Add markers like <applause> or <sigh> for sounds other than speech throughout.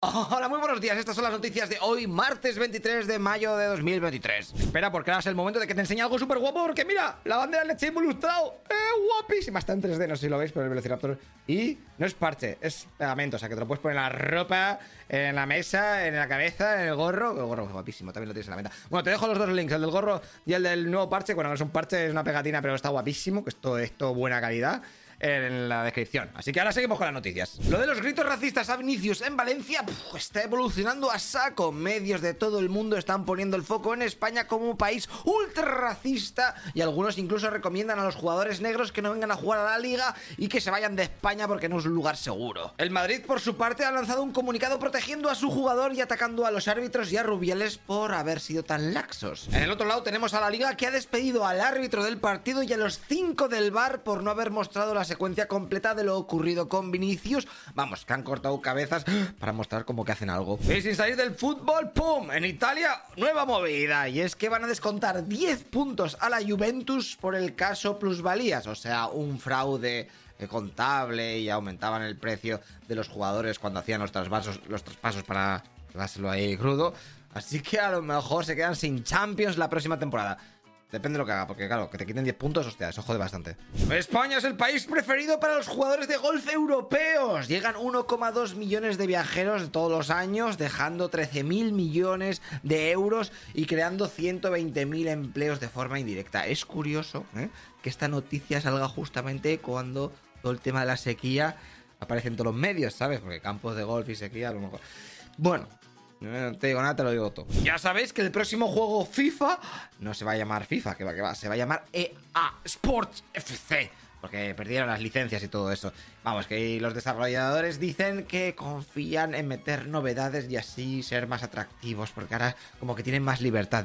Hola, muy buenos días. Estas son las noticias de hoy, martes 23 de mayo de 2023. Espera, porque ahora es el momento de que te enseñe algo súper guapo, porque mira, la bandera de leche ilustrado. ¡Eh, guapísima! Está en 3D, no sé si lo veis, pero el Velociraptor. Y no es parche, es pegamento, o sea que te lo puedes poner en la ropa, en la mesa, en la cabeza, en el gorro. El gorro es guapísimo, también lo tienes en la venta. Bueno, te dejo los dos links, el del gorro y el del nuevo parche. Bueno, no es un parche, es una pegatina, pero está guapísimo, que esto es todo buena calidad en la descripción. Así que ahora seguimos con las noticias. Lo de los gritos racistas a Vinicius en Valencia está evolucionando a saco. Medios de todo el mundo están poniendo el foco en España como un país ultra racista y algunos incluso recomiendan a los jugadores negros que no vengan a jugar a la liga y que se vayan de España porque no es un lugar seguro. El Madrid, por su parte, ha lanzado un comunicado protegiendo a su jugador y atacando a los árbitros y a Rubiales por haber sido tan laxos. En el otro lado tenemos a la liga que ha despedido al árbitro del partido y a los cinco del bar por no haber mostrado las secuencia completa de lo ocurrido con Vinicius. Vamos, que han cortado cabezas para mostrar como que hacen algo. Y sin salir del fútbol, ¡pum! En Italia, nueva movida. Y es que van a descontar 10 puntos a la Juventus por el caso plusvalías. O sea, un fraude eh, contable y aumentaban el precio de los jugadores cuando hacían los traspasos, los traspasos para dárselo ahí crudo. Así que a lo mejor se quedan sin Champions la próxima temporada. Depende de lo que haga, porque claro, que te quiten 10 puntos, hostia, eso jode bastante. España es el país preferido para los jugadores de golf europeos. Llegan 1,2 millones de viajeros todos los años, dejando 13.000 millones de euros y creando 120.000 empleos de forma indirecta. Es curioso ¿eh? que esta noticia salga justamente cuando todo el tema de la sequía aparece en todos los medios, ¿sabes? Porque campos de golf y sequía a lo mejor... Bueno, no te digo nada, te lo digo todo. Ya sabéis que el próximo juego FIFA no se va a llamar FIFA, que va, que va, se va a llamar EA Sports FC. Porque perdieron las licencias y todo eso. Vamos, que los desarrolladores dicen que confían en meter novedades y así ser más atractivos. Porque ahora como que tienen más libertad.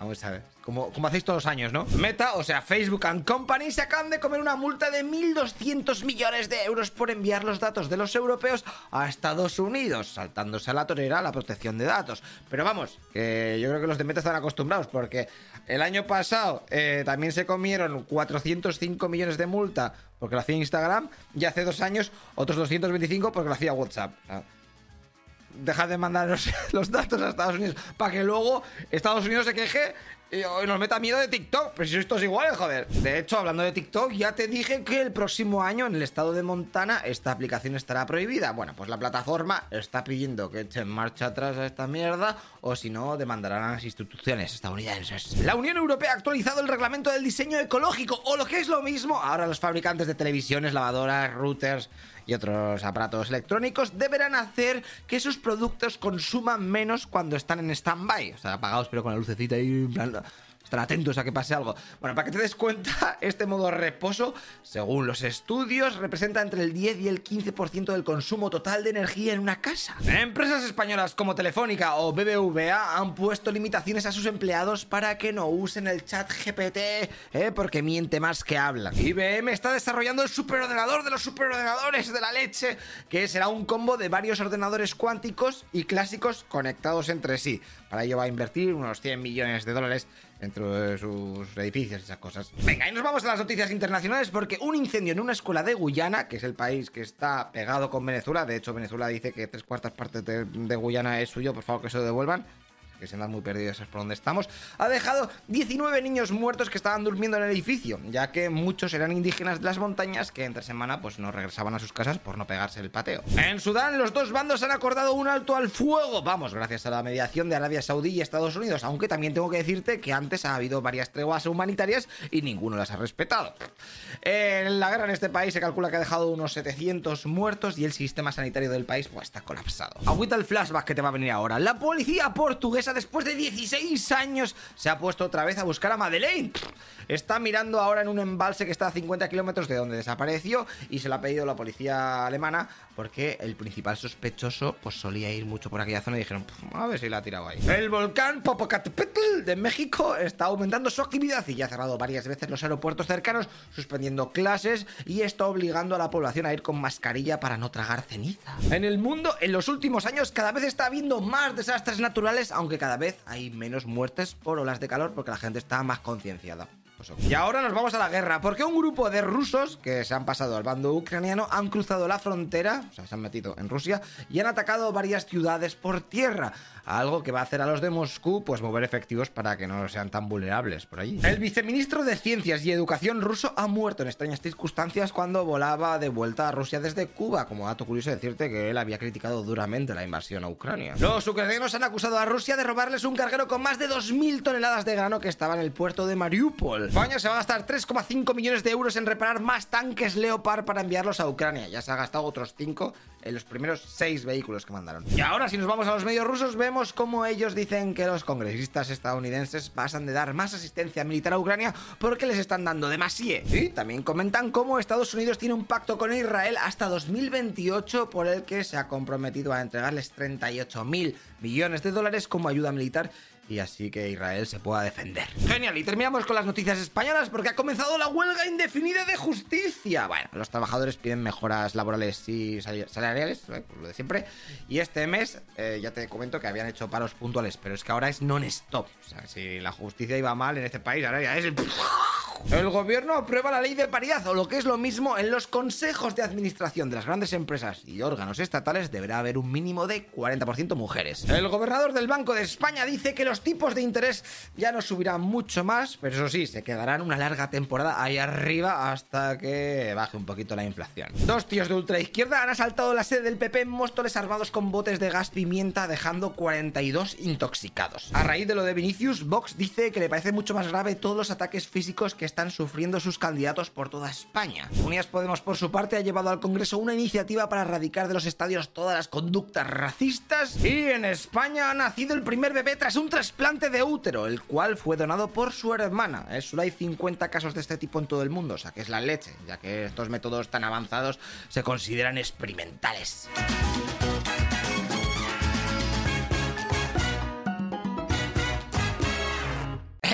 Vamos a ver. Como, como, hacéis todos los años, ¿no? Meta, o sea, Facebook and Company se acaban de comer una multa de 1.200 millones de euros por enviar los datos de los europeos a Estados Unidos, saltándose a la torera la protección de datos. Pero vamos, que yo creo que los de Meta están acostumbrados, porque el año pasado eh, también se comieron 405 millones de multa porque lo hacía Instagram, y hace dos años otros 225 porque lo hacía WhatsApp. Dejad de mandar <laughs> los, datos a Estados Unidos para que luego Estados Unidos se queje y nos meta miedo de TikTok. Pero si esto es igual, joder. De hecho, hablando de TikTok, ya te dije que el próximo año en el estado de Montana esta aplicación estará prohibida. Bueno, pues la plataforma está pidiendo que echen marcha atrás a esta mierda o si no, demandarán a las instituciones estadounidenses. La Unión Europea ha actualizado el reglamento del diseño ecológico o lo que es lo mismo, ahora los fabricantes de televisiones, lavadoras, routers y otros aparatos electrónicos deberán hacer que sus productos consuman menos cuando están en stand-by. O sea, apagados pero con la lucecita ahí están atentos a que pase algo. Bueno, para que te des cuenta, <laughs> este modo reposo, según los estudios, representa entre el 10 y el 15% del consumo total de energía en una casa. Empresas españolas como Telefónica o BBVA han puesto limitaciones a sus empleados para que no usen el chat GPT, ¿eh? porque miente más que habla. IBM está desarrollando el superordenador de los superordenadores de la leche, que será un combo de varios ordenadores cuánticos y clásicos conectados entre sí. Para ello va a invertir unos 100 millones de dólares dentro de sus edificios y esas cosas. Venga, y nos vamos a las noticias internacionales porque un incendio en una escuela de Guyana, que es el país que está pegado con Venezuela, de hecho Venezuela dice que tres cuartas partes de, de Guyana es suyo, por favor que se lo devuelvan que se andan muy perdidos es por donde estamos, ha dejado 19 niños muertos que estaban durmiendo en el edificio, ya que muchos eran indígenas de las montañas que entre semana pues no regresaban a sus casas por no pegarse el pateo. En Sudán los dos bandos han acordado un alto al fuego, vamos, gracias a la mediación de Arabia Saudí y Estados Unidos, aunque también tengo que decirte que antes ha habido varias treguas humanitarias y ninguno las ha respetado. En la guerra en este país se calcula que ha dejado unos 700 muertos y el sistema sanitario del país pues está colapsado. Agüita el flashback que te va a venir ahora. La policía portuguesa después de 16 años, se ha puesto otra vez a buscar a Madeleine. Está mirando ahora en un embalse que está a 50 kilómetros de donde desapareció y se lo ha pedido la policía alemana porque el principal sospechoso pues solía ir mucho por aquella zona y dijeron, a ver si la ha tirado ahí. El volcán Popocatépetl de México está aumentando su actividad y ya ha cerrado varias veces los aeropuertos cercanos, suspendiendo clases y está obligando a la población a ir con mascarilla para no tragar ceniza. En el mundo, en los últimos años, cada vez está habiendo más desastres naturales, aunque cada vez hay menos muertes por olas de calor porque la gente está más concienciada. Y ahora nos vamos a la guerra, porque un grupo de rusos que se han pasado al bando ucraniano han cruzado la frontera, o sea, se han metido en Rusia y han atacado varias ciudades por tierra, algo que va a hacer a los de Moscú pues mover efectivos para que no sean tan vulnerables por allí. El viceministro de Ciencias y Educación ruso ha muerto en extrañas circunstancias cuando volaba de vuelta a Rusia desde Cuba, como dato curioso decirte que él había criticado duramente la invasión a Ucrania. Los ucranianos han acusado a Rusia de robarles un carguero con más de 2.000 toneladas de grano que estaba en el puerto de Mariupol. España se va a gastar 3,5 millones de euros en reparar más tanques Leopard para enviarlos a Ucrania. Ya se ha gastado otros 5 en los primeros 6 vehículos que mandaron. Y ahora si nos vamos a los medios rusos vemos cómo ellos dicen que los congresistas estadounidenses pasan de dar más asistencia militar a Ucrania porque les están dando demasiado. Y también comentan cómo Estados Unidos tiene un pacto con Israel hasta 2028 por el que se ha comprometido a entregarles 38 mil millones de dólares como ayuda militar y así que Israel se pueda defender. Genial, y terminamos con las noticias españolas porque ha comenzado la huelga indefinida de justicia. Bueno, los trabajadores piden mejoras laborales y salariales, ¿eh? lo de siempre, y este mes eh, ya te comento que habían hecho paros puntuales, pero es que ahora es non-stop. O sea, si la justicia iba mal en este país, ahora ya es... El gobierno aprueba la ley de paridad, o lo que es lo mismo, en los consejos de administración de las grandes empresas y órganos estatales deberá haber un mínimo de 40% mujeres. El gobernador del Banco de España dice que los tipos de interés ya no subirán mucho más, pero eso sí, se quedarán una larga temporada ahí arriba hasta que baje un poquito la inflación. Dos tíos de ultraizquierda han asaltado la sede del PP en Móstoles armados con botes de gas pimienta, dejando 42 intoxicados. A raíz de lo de Vinicius, Vox dice que le parece mucho más grave todos los ataques físicos que están sufriendo sus candidatos por toda España. Unidas Podemos, por su parte, ha llevado al Congreso una iniciativa para erradicar de los estadios todas las conductas racistas y en España ha nacido el primer bebé tras un trasplante de útero, el cual fue donado por su hermana. Solo hay 50 casos de este tipo en todo el mundo, o sea que es la leche, ya que estos métodos tan avanzados se consideran experimentales.